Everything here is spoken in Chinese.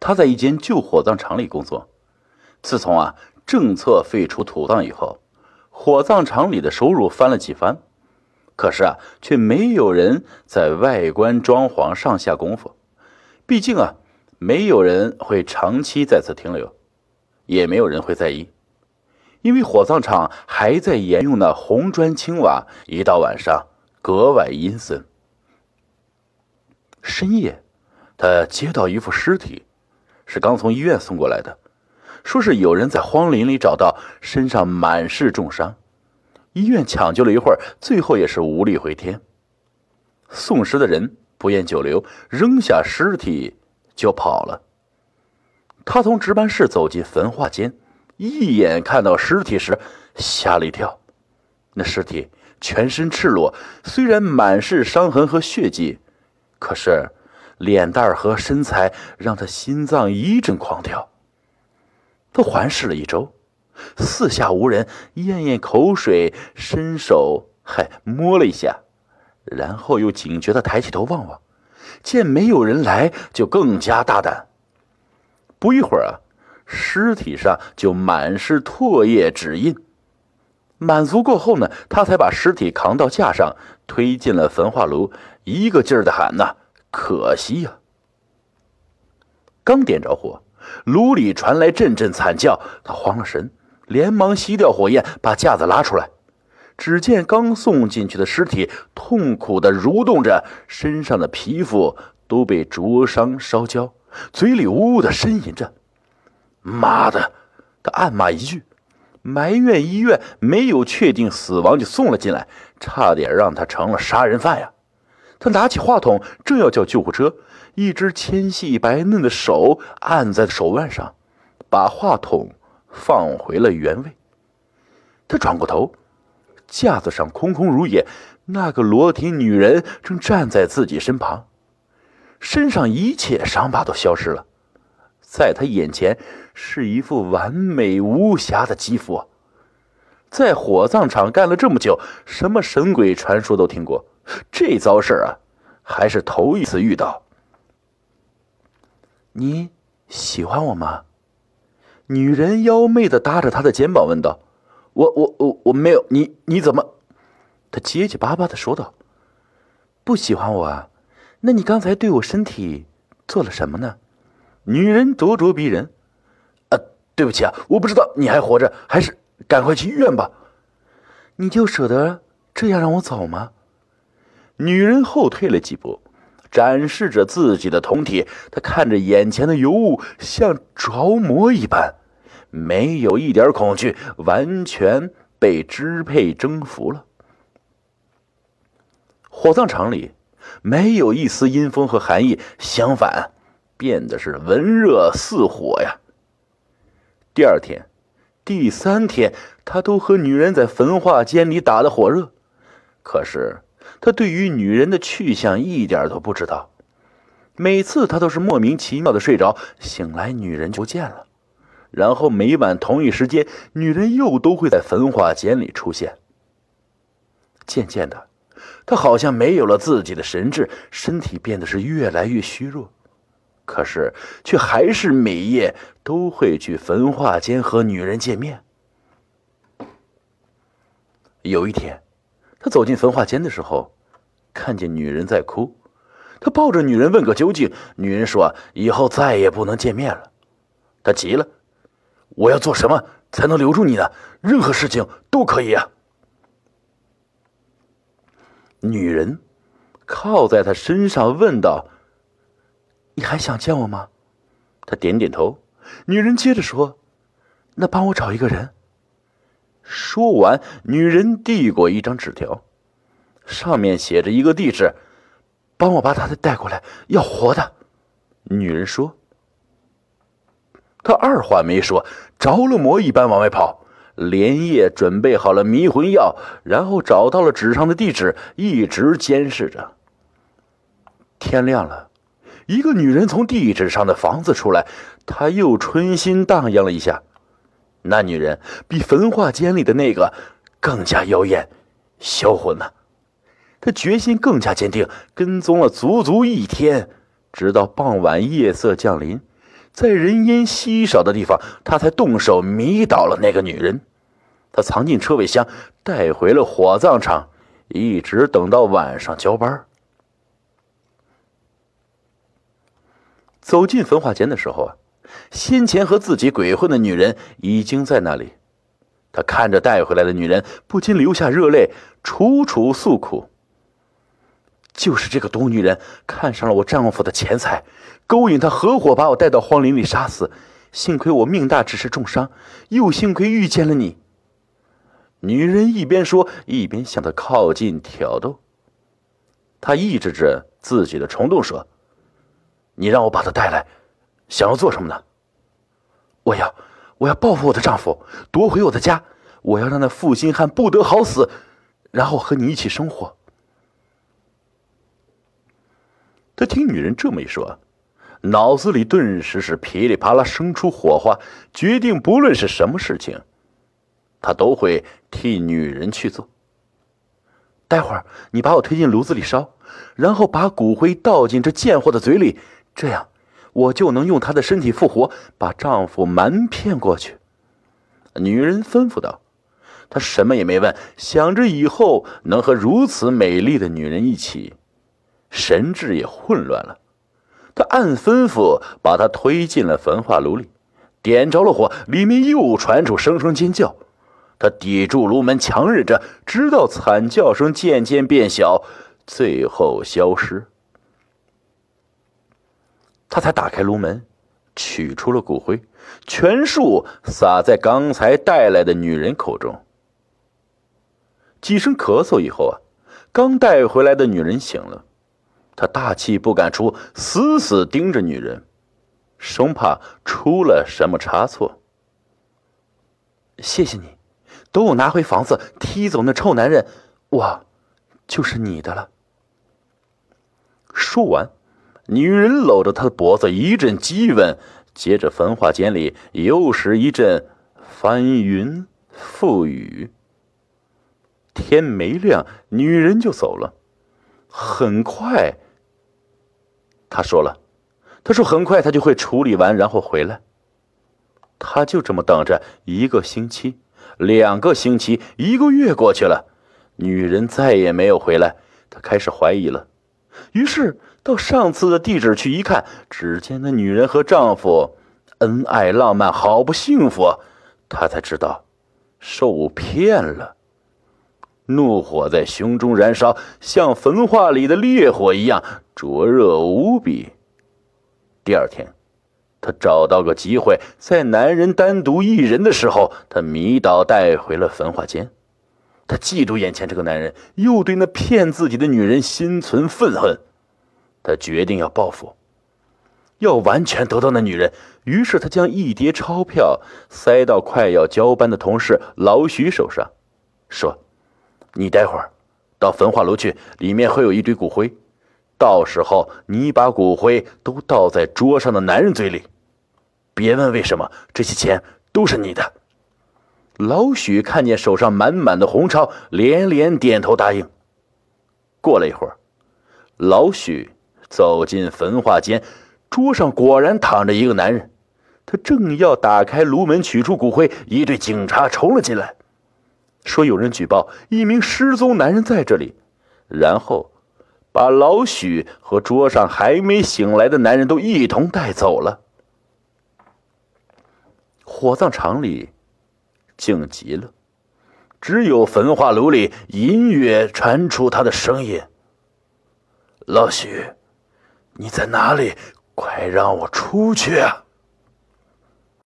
他在一间旧火葬场里工作。自从啊政策废除土葬以后，火葬场里的收入翻了几番，可是啊，却没有人在外观装潢上下功夫。毕竟啊，没有人会长期在此停留，也没有人会在意，因为火葬场还在沿用那红砖青瓦，一到晚上格外阴森。深夜，他接到一副尸体，是刚从医院送过来的。说是有人在荒林里找到，身上满是重伤，医院抢救了一会儿，最后也是无力回天。送尸的人不愿久留，扔下尸体就跑了。他从值班室走进焚化间，一眼看到尸体时吓了一跳。那尸体全身赤裸，虽然满是伤痕和血迹，可是脸蛋和身材让他心脏一阵狂跳。他环视了一周，四下无人，咽咽口水，伸手还摸了一下，然后又警觉的抬起头望望，见没有人来，就更加大胆。不一会儿啊，尸体上就满是唾液指印。满足过后呢，他才把尸体扛到架上，推进了焚化炉，一个劲儿的喊呐：“可惜呀！”刚点着火。炉里传来阵阵惨叫，他慌了神，连忙熄掉火焰，把架子拉出来。只见刚送进去的尸体痛苦的蠕动着，身上的皮肤都被灼伤烧焦，嘴里呜呜的呻吟着。妈的！他暗骂一句，埋怨医院没有确定死亡就送了进来，差点让他成了杀人犯呀！他拿起话筒，正要叫救护车。一只纤细白嫩的手按在手腕上，把话筒放回了原位。他转过头，架子上空空如也，那个裸体女人正站在自己身旁，身上一切伤疤都消失了，在他眼前是一副完美无瑕的肌肤。在火葬场干了这么久，什么神鬼传说都听过，这糟事啊，还是头一次遇到。你喜欢我吗？女人妖媚的搭着他的肩膀问道：“我我我我没有你你怎么？”他结结巴巴的说道：“不喜欢我啊？那你刚才对我身体做了什么呢？”女人咄咄逼人：“啊，对不起啊，我不知道你还活着，还是赶快去医院吧。”你就舍得这样让我走吗？女人后退了几步。展示着自己的酮体，她看着眼前的尤物，像着魔一般，没有一点恐惧，完全被支配征服了。火葬场里没有一丝阴风和寒意，相反，变得是温热似火呀。第二天、第三天，他都和女人在焚化间里打得火热，可是。他对于女人的去向一点都不知道，每次他都是莫名其妙的睡着，醒来女人就不见了，然后每晚同一时间，女人又都会在焚化间里出现。渐渐的，他好像没有了自己的神智，身体变得是越来越虚弱，可是却还是每夜都会去焚化间和女人见面。有一天。他走进焚化间的时候，看见女人在哭，他抱着女人问个究竟。女人说：“以后再也不能见面了。”他急了：“我要做什么才能留住你呢？任何事情都可以啊！”女人靠在他身上问道：“你还想见我吗？”他点点头。女人接着说：“那帮我找一个人。”说完，女人递过一张纸条，上面写着一个地址，帮我把他的带过来，要活的。女人说：“他二话没说，着了魔一般往外跑，连夜准备好了迷魂药，然后找到了纸上的地址，一直监视着。天亮了，一个女人从地址上的房子出来，她又春心荡漾了一下。”那女人比焚化间里的那个更加妖艳、销魂呢。他决心更加坚定，跟踪了足足一天，直到傍晚夜色降临，在人烟稀少的地方，他才动手迷倒了那个女人。他藏进车尾箱，带回了火葬场，一直等到晚上交班。走进焚化间的时候啊，先前和自己鬼混的女人已经在那里。他看着带回来的女人，不禁流下热泪，楚楚诉苦。就是这个毒女人看上了我丈夫的钱财，勾引他合伙把我带到荒林里杀死。幸亏我命大，只是重伤，又幸亏遇见了你。女人一边说，一边向他靠近挑逗。他抑制着自己的冲动，说：“你让我把她带来，想要做什么呢？我要。”我要报复我的丈夫，夺回我的家。我要让那负心汉不得好死，然后和你一起生活。他听女人这么一说，脑子里顿时是噼里啪啦生出火花，决定不论是什么事情，他都会替女人去做。待会儿你把我推进炉子里烧，然后把骨灰倒进这贱货的嘴里，这样。我就能用她的身体复活，把丈夫瞒骗过去。女人吩咐道：“她什么也没问，想着以后能和如此美丽的女人一起，神智也混乱了。她按吩咐把她推进了焚化炉里，点着了火，里面又传出声声尖叫。她抵住炉门，强忍着，直到惨叫声渐渐变小，最后消失。”他才打开炉门，取出了骨灰，全数撒在刚才带来的女人口中。几声咳嗽以后啊，刚带回来的女人醒了，他大气不敢出，死死盯着女人，生怕出了什么差错。谢谢你，等我拿回房子，踢走那臭男人，我就是你的了。说完。女人搂着他的脖子，一阵激吻，接着焚化间里又是一阵翻云覆雨。天没亮，女人就走了。很快，他说了：“他说很快他就会处理完，然后回来。”他就这么等着，一个星期，两个星期，一个月过去了，女人再也没有回来，他开始怀疑了。于是。到上次的地址去一看，只见那女人和丈夫恩爱浪漫，好不幸福。他才知道受骗了，怒火在胸中燃烧，像焚化里的烈火一样灼热无比。第二天，他找到个机会，在男人单独一人的时候，他迷倒带回了焚化间。他嫉妒眼前这个男人，又对那骗自己的女人心存愤恨。他决定要报复，要完全得到那女人。于是他将一叠钞票塞到快要交班的同事老许手上，说：“你待会儿到焚化炉去，里面会有一堆骨灰。到时候你把骨灰都倒在桌上的男人嘴里。别问为什么，这些钱都是你的。”老许看见手上满满的红钞，连连点头答应。过了一会儿，老许。走进焚化间，桌上果然躺着一个男人。他正要打开炉门取出骨灰，一队警察冲了进来，说有人举报一名失踪男人在这里，然后把老许和桌上还没醒来的男人都一同带走了。火葬场里静极了，只有焚化炉里隐约传出他的声音：“老许。”你在哪里？快让我出去啊！